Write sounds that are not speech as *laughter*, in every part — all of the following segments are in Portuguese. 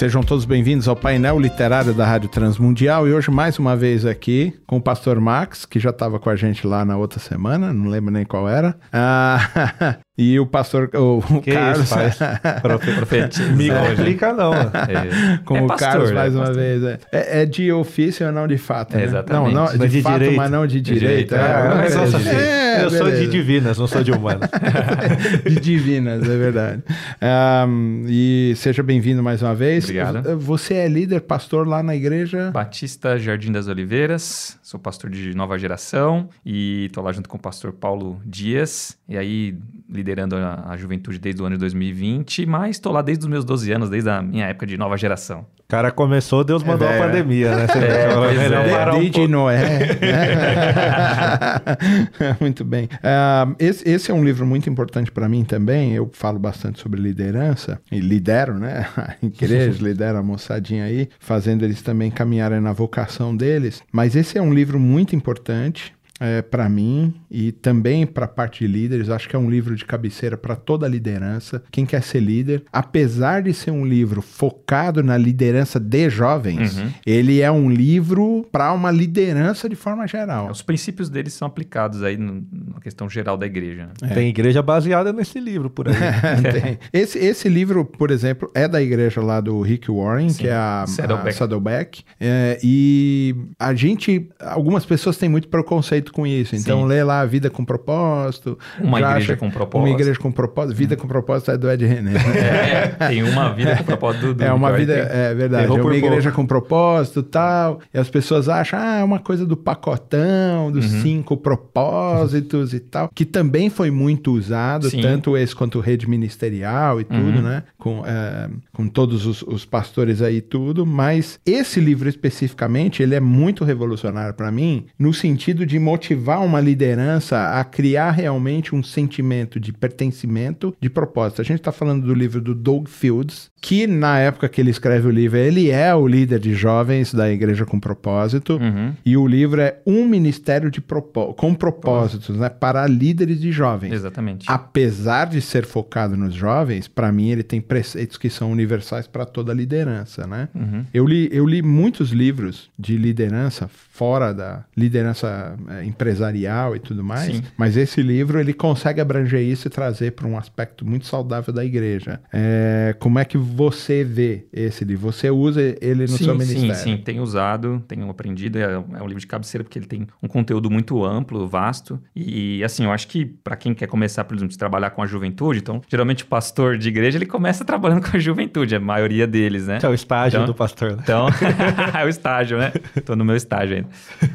Sejam todos bem-vindos ao painel literário da Rádio Transmundial e hoje mais uma vez aqui com o pastor Max, que já estava com a gente lá na outra semana, não lembro nem qual era. Ah, *laughs* E o pastor, o, o que Carlos. Isso, Profetiza. Me complica, não. *laughs* É. Com é o pastor, Carlos, mais é uma vez. É. é, é, de ofício ou não de fato. Né? exatamente. Não, não de, de, fato, direito. mas não de direito. De direito. É, eu sou de divinas, não sou de humanas. *laughs* de divinas, é verdade. Um, e seja bem-vindo mais uma vez. Obrigado. Você é líder, pastor lá na igreja? Batista Jardim das Oliveiras. Sou pastor de nova geração e estou lá junto com o pastor Paulo Dias. E aí, liderando a, a juventude desde o ano de 2020, mas estou lá desde os meus 12 anos, desde a minha época de nova geração. O cara começou, Deus mandou é, a pandemia, né? Você é, é, Desde um Noé. *laughs* muito bem. Uh, esse, esse, é um livro muito importante para mim também. Eu falo bastante sobre liderança e lidero, né? *laughs* A igreja, *laughs* lidero a moçadinha aí, fazendo eles também caminharem na vocação deles. Mas esse é um livro muito importante é, para mim e também para a parte de líderes. Acho que é um livro de cabeceira para toda a liderança. Quem quer ser líder, apesar de ser um livro focado na liderança de jovens, uhum. ele é um livro para uma liderança de forma geral. É, os princípios deles são aplicados aí no, na questão geral da igreja. Né? É. Tem igreja baseada nesse livro por aí. *laughs* esse, esse livro, por exemplo, é da igreja lá do Rick Warren, Sim. que é a Saddleback. A Saddleback. É, e a gente, algumas pessoas têm muito preconceito com isso. Então, Sim. lê lá Vida com Propósito. Uma igreja com propósito. Uma igreja com propósito. Vida com propósito é do Ed René. É, tem uma vida com propósito do, do *laughs* É uma vida, é verdade. É uma igreja com propósito tal. E as pessoas acham, ah, é uma coisa do pacotão, dos uhum. cinco propósitos e tal. Que também foi muito usado, Sim. tanto esse quanto rede ministerial e tudo, uhum. né? Com, é, com todos os, os pastores aí e tudo. Mas esse livro especificamente, ele é muito revolucionário para mim, no sentido de motivar motivar uma liderança a criar realmente um sentimento de pertencimento, de propósito. A gente está falando do livro do Doug Fields, que na época que ele escreve o livro, ele é o líder de jovens da Igreja com Propósito, uhum. e o livro é um ministério de propó com propósitos, né, para líderes de jovens. Exatamente. Apesar de ser focado nos jovens, para mim ele tem preceitos que são universais para toda a liderança, né? Uhum. Eu, li, eu li muitos livros de liderança fora da liderança é, empresarial e tudo mais, Sim. mas esse livro ele consegue abranger isso e trazer para um aspecto muito saudável da igreja. É, como é que você vê esse livro? Você usa ele no sim, seu ministério? Sim, sim, tenho usado, tenho aprendido. É, é, um livro de cabeceira porque ele tem um conteúdo muito amplo, vasto. E, assim, eu acho que para quem quer começar, por exemplo, a trabalhar com a juventude, então, geralmente o pastor de igreja, ele começa trabalhando *laughs* com a juventude, a maioria deles, né? É o estágio então, do pastor. Né? Então, *laughs* *laughs* é o estágio, né? Tô no meu estágio ainda.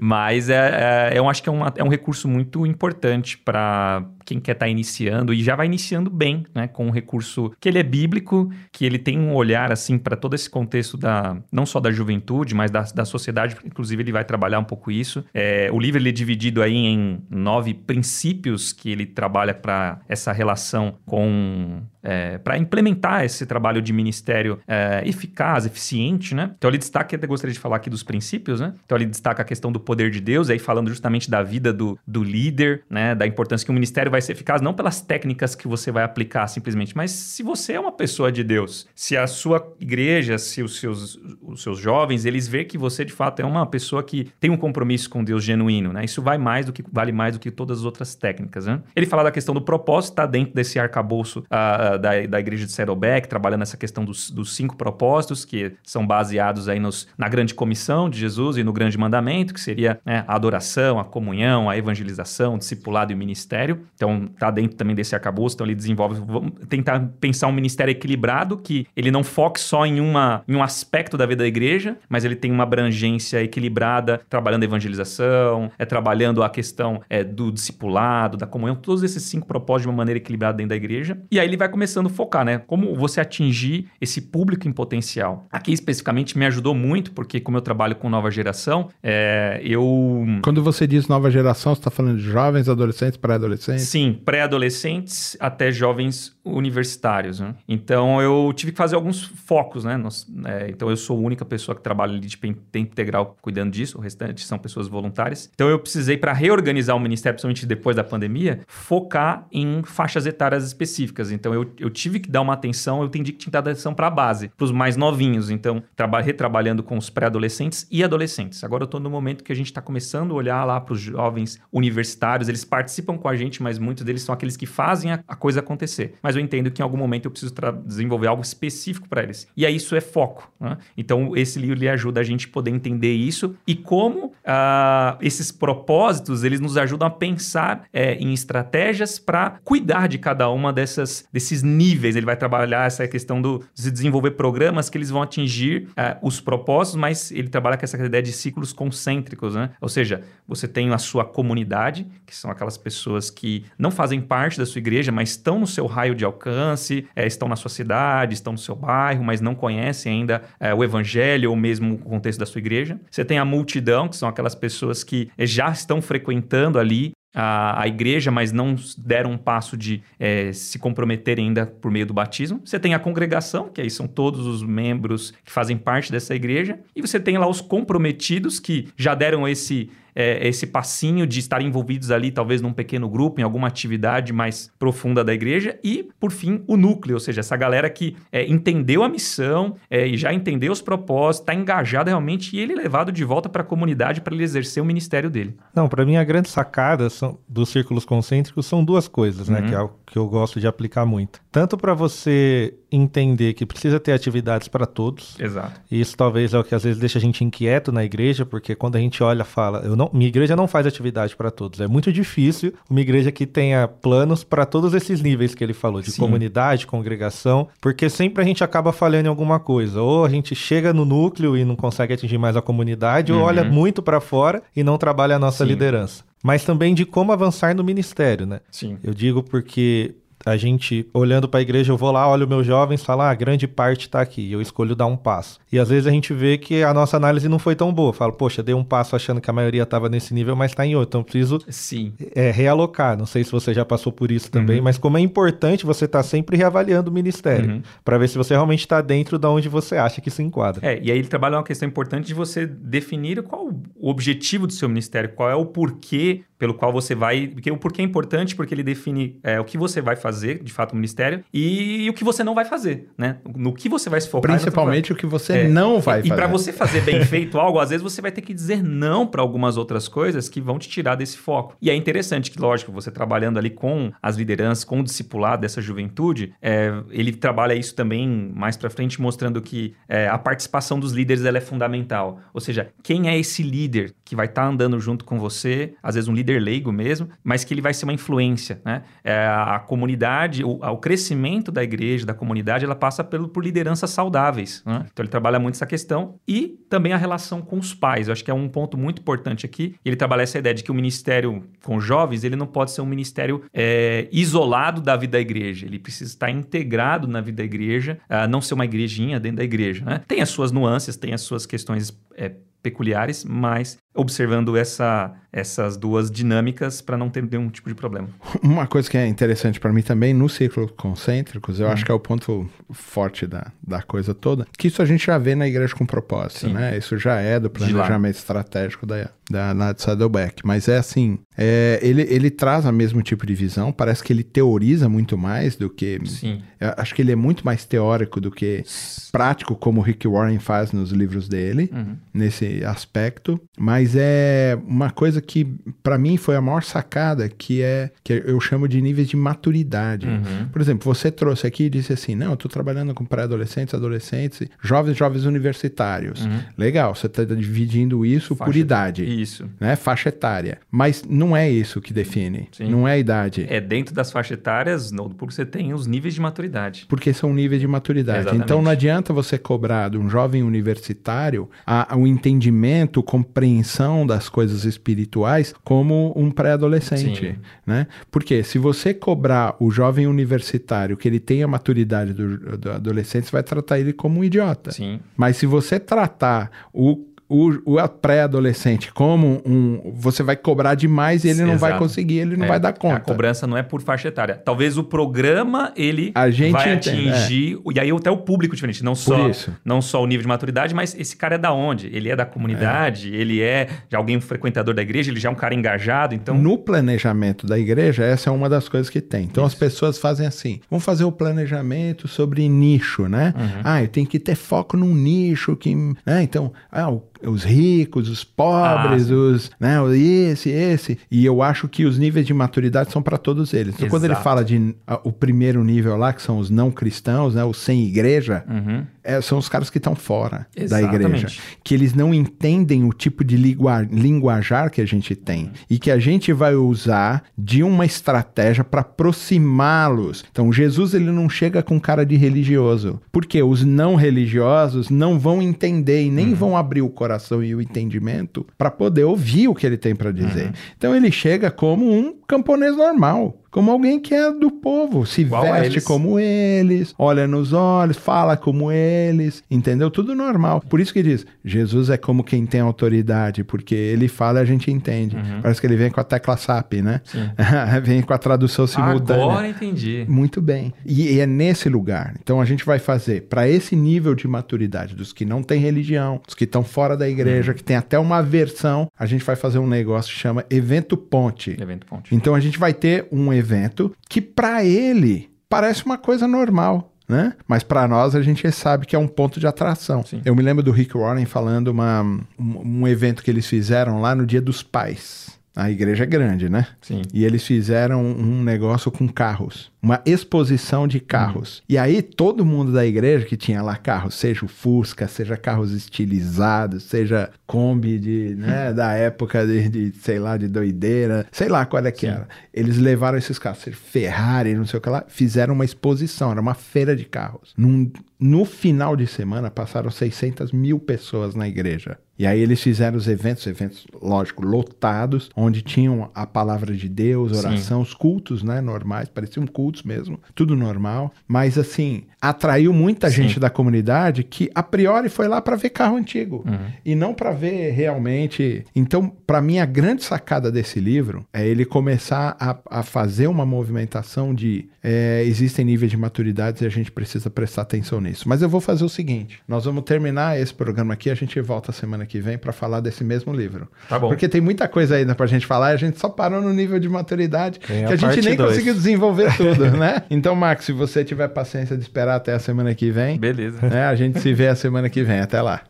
Mas é, é, eu acho que é, uma, é um recurso muito importante para quem quer estar tá iniciando e já vai iniciando bem, né? Com um recurso que ele é bíblico, que ele tem um olhar, assim, para todo esse contexto da, não só da juventude, mas da, da sociedade, inclusive ele vai trabalhar um pouco isso. É, o livro ele é dividido aí em nove princípios que ele trabalha para essa relação com é, para implementar esse trabalho de ministério é, eficaz, eficiente, né? Então ele destaca, eu gostaria de falar aqui dos princípios, né? Então ele destaca a questão do poder de Deus, aí falando justamente da vida do, do líder, né? Da importância que o ministério vai ser eficaz não pelas técnicas que você vai aplicar simplesmente, mas se você é uma pessoa de Deus, se a sua igreja, se os seus, os seus jovens, eles verem que você de fato é uma pessoa que tem um compromisso com Deus genuíno, né? Isso vai mais do que vale mais do que todas as outras técnicas, né? Ele fala da questão do propósito, está dentro desse arcabouço uh, da, da igreja de Saddleback, trabalhando essa questão dos, dos cinco propósitos que são baseados aí nos, na grande comissão de Jesus e no grande mandamento, que seria né, a adoração, a comunhão, a evangelização, o discipulado e o ministério. Então, tá dentro também desse arcabouço, então ele desenvolve, vamos tentar pensar um ministério equilibrado, que ele não foque só em, uma, em um aspecto da vida da igreja, mas ele tem uma abrangência equilibrada, trabalhando a evangelização, é trabalhando a questão é, do discipulado, da comunhão, todos esses cinco propósitos de uma maneira equilibrada dentro da igreja. E aí ele vai começando a focar, né? Como você atingir esse público em potencial. Aqui especificamente me ajudou muito, porque como eu trabalho com nova geração, é, eu. Quando você diz nova geração, você está falando de jovens, adolescentes, pré-adolescentes? Sim, pré-adolescentes até jovens universitários. Né? Então eu tive que fazer alguns focos, né? Nos, é, então eu sou a única pessoa que trabalha ali de tempo integral cuidando disso, o restante são pessoas voluntárias. Então eu precisei, para reorganizar o ministério, principalmente depois da pandemia, focar em faixas etárias específicas. Então eu, eu tive que dar uma atenção, eu entendi que tinha que dar atenção para a base, para os mais novinhos. Então, retrabalhando com os pré-adolescentes e adolescentes. Agora eu estou no momento que a gente está começando a olhar lá para os jovens universitários, eles participam com a gente, mas muitos deles são aqueles que fazem a, coisa acontecer. Mas eu entendo que em algum momento eu preciso desenvolver algo específico para eles. E aí isso é foco. Né? Então, esse livro lhe ajuda a gente poder entender isso e como uh, esses propósitos eles nos ajudam a pensar é, em estratégias para cuidar de cada uma dessas desses níveis. Ele vai trabalhar essa questão do de desenvolver programas que eles vão atingir uh, os propósitos, mas ele trabalha com essa ideia de ciclos concêntricos, né? Ou seja, você tem a sua comunidade, que são aquelas pessoas que não fazem parte da sua igreja, mas estão no seu raio de alcance, é, estão na sua cidade, estão no seu bairro, mas não conhecem ainda é, o evangelho ou mesmo o contexto da sua igreja. Você tem a multidão, que são aquelas pessoas que já estão frequentando ali a, a, igreja, mas não deram um passo de é, se comprometer ainda por meio do batismo. Você tem a congregação, que aí são todos os membros que fazem parte dessa igreja. E você tem lá os comprometidos, que já deram esse é, esse passinho de estar envolvidos ali, talvez num pequeno grupo, em alguma atividade mais profunda da igreja. E, por fim, o núcleo, ou seja, essa galera que é, entendeu a missão é, e já entendeu os propósitos, está engajado realmente e ele é levado de volta para a comunidade para ele exercer o ministério dele. Não, para mim a grande sacada são, dos círculos concêntricos são duas coisas, né? Uhum. Que é o que eu gosto de aplicar muito. Tanto para você entender que precisa ter atividades para todos. Exato. E isso talvez é o que às vezes deixa a gente inquieto na igreja, porque quando a gente olha, fala, eu não, minha igreja não faz atividade para todos. É muito difícil uma igreja que tenha planos para todos esses níveis que ele falou, de Sim. comunidade, congregação, porque sempre a gente acaba falhando em alguma coisa. Ou a gente chega no núcleo e não consegue atingir mais a comunidade, uhum. ou olha muito para fora e não trabalha a nossa Sim. liderança mas também de como avançar no ministério, né? Sim. Eu digo porque a gente, olhando para a igreja, eu vou lá, olho meus jovens, falo, ah, a grande parte está aqui, eu escolho dar um passo. E às vezes a gente vê que a nossa análise não foi tão boa. Falo, poxa, dei um passo achando que a maioria estava nesse nível, mas está em outro. Então preciso Sim. É, realocar. Não sei se você já passou por isso também, uhum. mas como é importante você estar tá sempre reavaliando o ministério, uhum. para ver se você realmente está dentro de onde você acha que se enquadra. É, e aí ele trabalha uma questão importante de você definir qual o objetivo do seu ministério, qual é o porquê pelo qual você vai. Porque o porquê é importante, porque ele define é, o que você vai fazer, de fato, no ministério, e o que você não vai fazer, né? No que você vai se focar. Principalmente o que você é, não vai e, fazer. E para você fazer bem *laughs* feito algo, às vezes você vai ter que dizer não para algumas outras coisas que vão te tirar desse foco. E é interessante que, lógico, você trabalhando ali com as lideranças, com o discipulado dessa juventude, é, ele trabalha isso também mais para frente, mostrando que é, a participação dos líderes ela é fundamental. Ou seja, quem é esse líder que vai estar tá andando junto com você, às vezes um líder líder leigo mesmo, mas que ele vai ser uma influência. Né? É, a comunidade, o, o, crescimento da igreja, da comunidade, ela passa pelo, por lideranças saudáveis. Né? Então ele trabalha muito essa questão e também a relação com os pais. Eu acho que é um ponto muito importante aqui. Ele trabalha essa ideia de que o ministério com jovens ele não pode ser um ministério é, isolado da vida da igreja. Ele precisa estar integrado na vida da igreja, uh, não ser uma igrejinha dentro da igreja. Né? Tem as suas nuances, tem as suas questões é, peculiares, mas observando essa, essas duas dinâmicas para não ter nenhum tipo de problema. *laughs* Uma coisa que é interessante para mim também, nos círculos concêntricos, eu hum. acho que é o ponto forte da, da coisa toda, que isso a gente já vê na igreja com propósito, Sim. né? Isso já é do planejamento estratégico da, da Nath Saddleback, mas é assim, é, ele, ele traz o mesmo tipo de visão, parece que ele teoriza muito mais do que... Sim. Acho que ele é muito mais teórico do que prático, como o Rick Warren faz nos livros dele, uhum. nesse aspecto, mas mas é uma coisa que para mim foi a maior sacada, que é que eu chamo de níveis de maturidade. Uhum. Por exemplo, você trouxe aqui e disse assim: "Não, eu tô trabalhando com pré-adolescentes, adolescentes, jovens, jovens universitários". Uhum. Legal, você está dividindo isso Faixa por idade. Isso. Né? Faixa etária. Mas não é isso que define. Sim. Não é a idade. É dentro das faixas etárias, no porque você tem os níveis de maturidade. Porque são níveis de maturidade. Exatamente. Então não adianta você cobrar de um jovem universitário a, a, o entendimento, compreensão compreensão das coisas espirituais como um pré-adolescente, né? Porque se você cobrar o jovem universitário que ele tenha a maturidade do, do adolescente, você vai tratar ele como um idiota. Sim. Mas se você tratar o o, o pré-adolescente como um. Você vai cobrar demais e ele Exato. não vai conseguir, ele não é, vai dar conta. A cobrança não é por faixa etária. Talvez o programa ele a gente vai entende, atingir. É. E aí até o público diferente. Não só, não só o nível de maturidade, mas esse cara é da onde? Ele é da comunidade, é. ele é de alguém frequentador da igreja, ele já é um cara engajado. Então. No planejamento da igreja, essa é uma das coisas que tem. Então Isso. as pessoas fazem assim: vamos fazer o planejamento sobre nicho, né? Uhum. Ah, eu tenho que ter foco num nicho que. Né? Então, ah, o os ricos, os pobres, ah, os, né, esse, esse. E eu acho que os níveis de maturidade são para todos eles. Então, Exato. quando ele fala de a, o primeiro nível lá, que são os não cristãos, né, os sem igreja, uhum. é, são os caras que estão fora Exatamente. da igreja. Que eles não entendem o tipo de ligua, linguajar que a gente tem. Uhum. E que a gente vai usar de uma estratégia para aproximá-los. Então, Jesus ele não chega com cara de religioso. Porque os não religiosos não vão entender e nem uhum. vão abrir o coração coração e o entendimento para poder ouvir o que ele tem para dizer. Uhum. Então ele chega como um camponês normal como alguém que é do povo, se Igual veste como eles, olha nos olhos, fala como eles, entendeu? Tudo normal. Por isso que diz, Jesus é como quem tem autoridade, porque ele fala e a gente entende. Uhum. Parece que ele vem com a tecla SAP, né? *laughs* vem com a tradução simultânea. Agora entendi. Muito bem. E, e é nesse lugar. Então a gente vai fazer para esse nível de maturidade dos que não têm religião, dos que estão fora da igreja, uhum. que tem até uma versão, a gente vai fazer um negócio que chama evento ponte. Evento ponte. Então a gente vai ter um evento que para ele parece uma coisa normal. Né? Mas para nós a gente sabe que é um ponto de atração. Sim. Eu me lembro do Rick Warren falando uma, um, um evento que eles fizeram lá no Dia dos Pais. A igreja é grande, né? Sim. E eles fizeram um negócio com carros, uma exposição de carros. Uhum. E aí todo mundo da igreja que tinha lá carros, seja o Fusca, seja carros estilizados, seja Kombi de, né, *laughs* da época de, de, sei lá, de doideira, sei lá qual é que Sim. era. Eles levaram esses carros, Ferrari, não sei o que lá, fizeram uma exposição, era uma feira de carros. Num, no final de semana passaram 600 mil pessoas na igreja. E aí eles fizeram os eventos, eventos, lógico, lotados, onde tinham a palavra de Deus, oração, Sim. os cultos, né, normais, pareciam cultos mesmo, tudo normal, mas assim, atraiu muita Sim. gente da comunidade que a priori foi lá para ver carro antigo uhum. e não para ver realmente. Então, para mim a grande sacada desse livro é ele começar a, a fazer uma movimentação de é, existem níveis de maturidade e a gente precisa prestar atenção nisso. Mas eu vou fazer o seguinte, nós vamos terminar esse programa aqui, a gente volta semana que vem para falar desse mesmo livro. Tá bom. Porque tem muita coisa ainda pra gente falar e a gente só parou no nível de maturidade tem que a, a gente nem dois. conseguiu desenvolver *laughs* tudo, né? Então, Max, se você tiver paciência de esperar até a semana que vem, beleza. Né, a gente se vê a semana que vem. Até lá.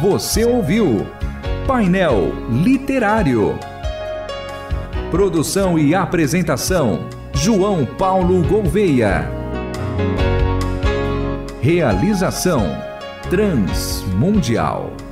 Você ouviu Painel Literário. Produção e apresentação: João Paulo Gouveia. Realização Transmundial.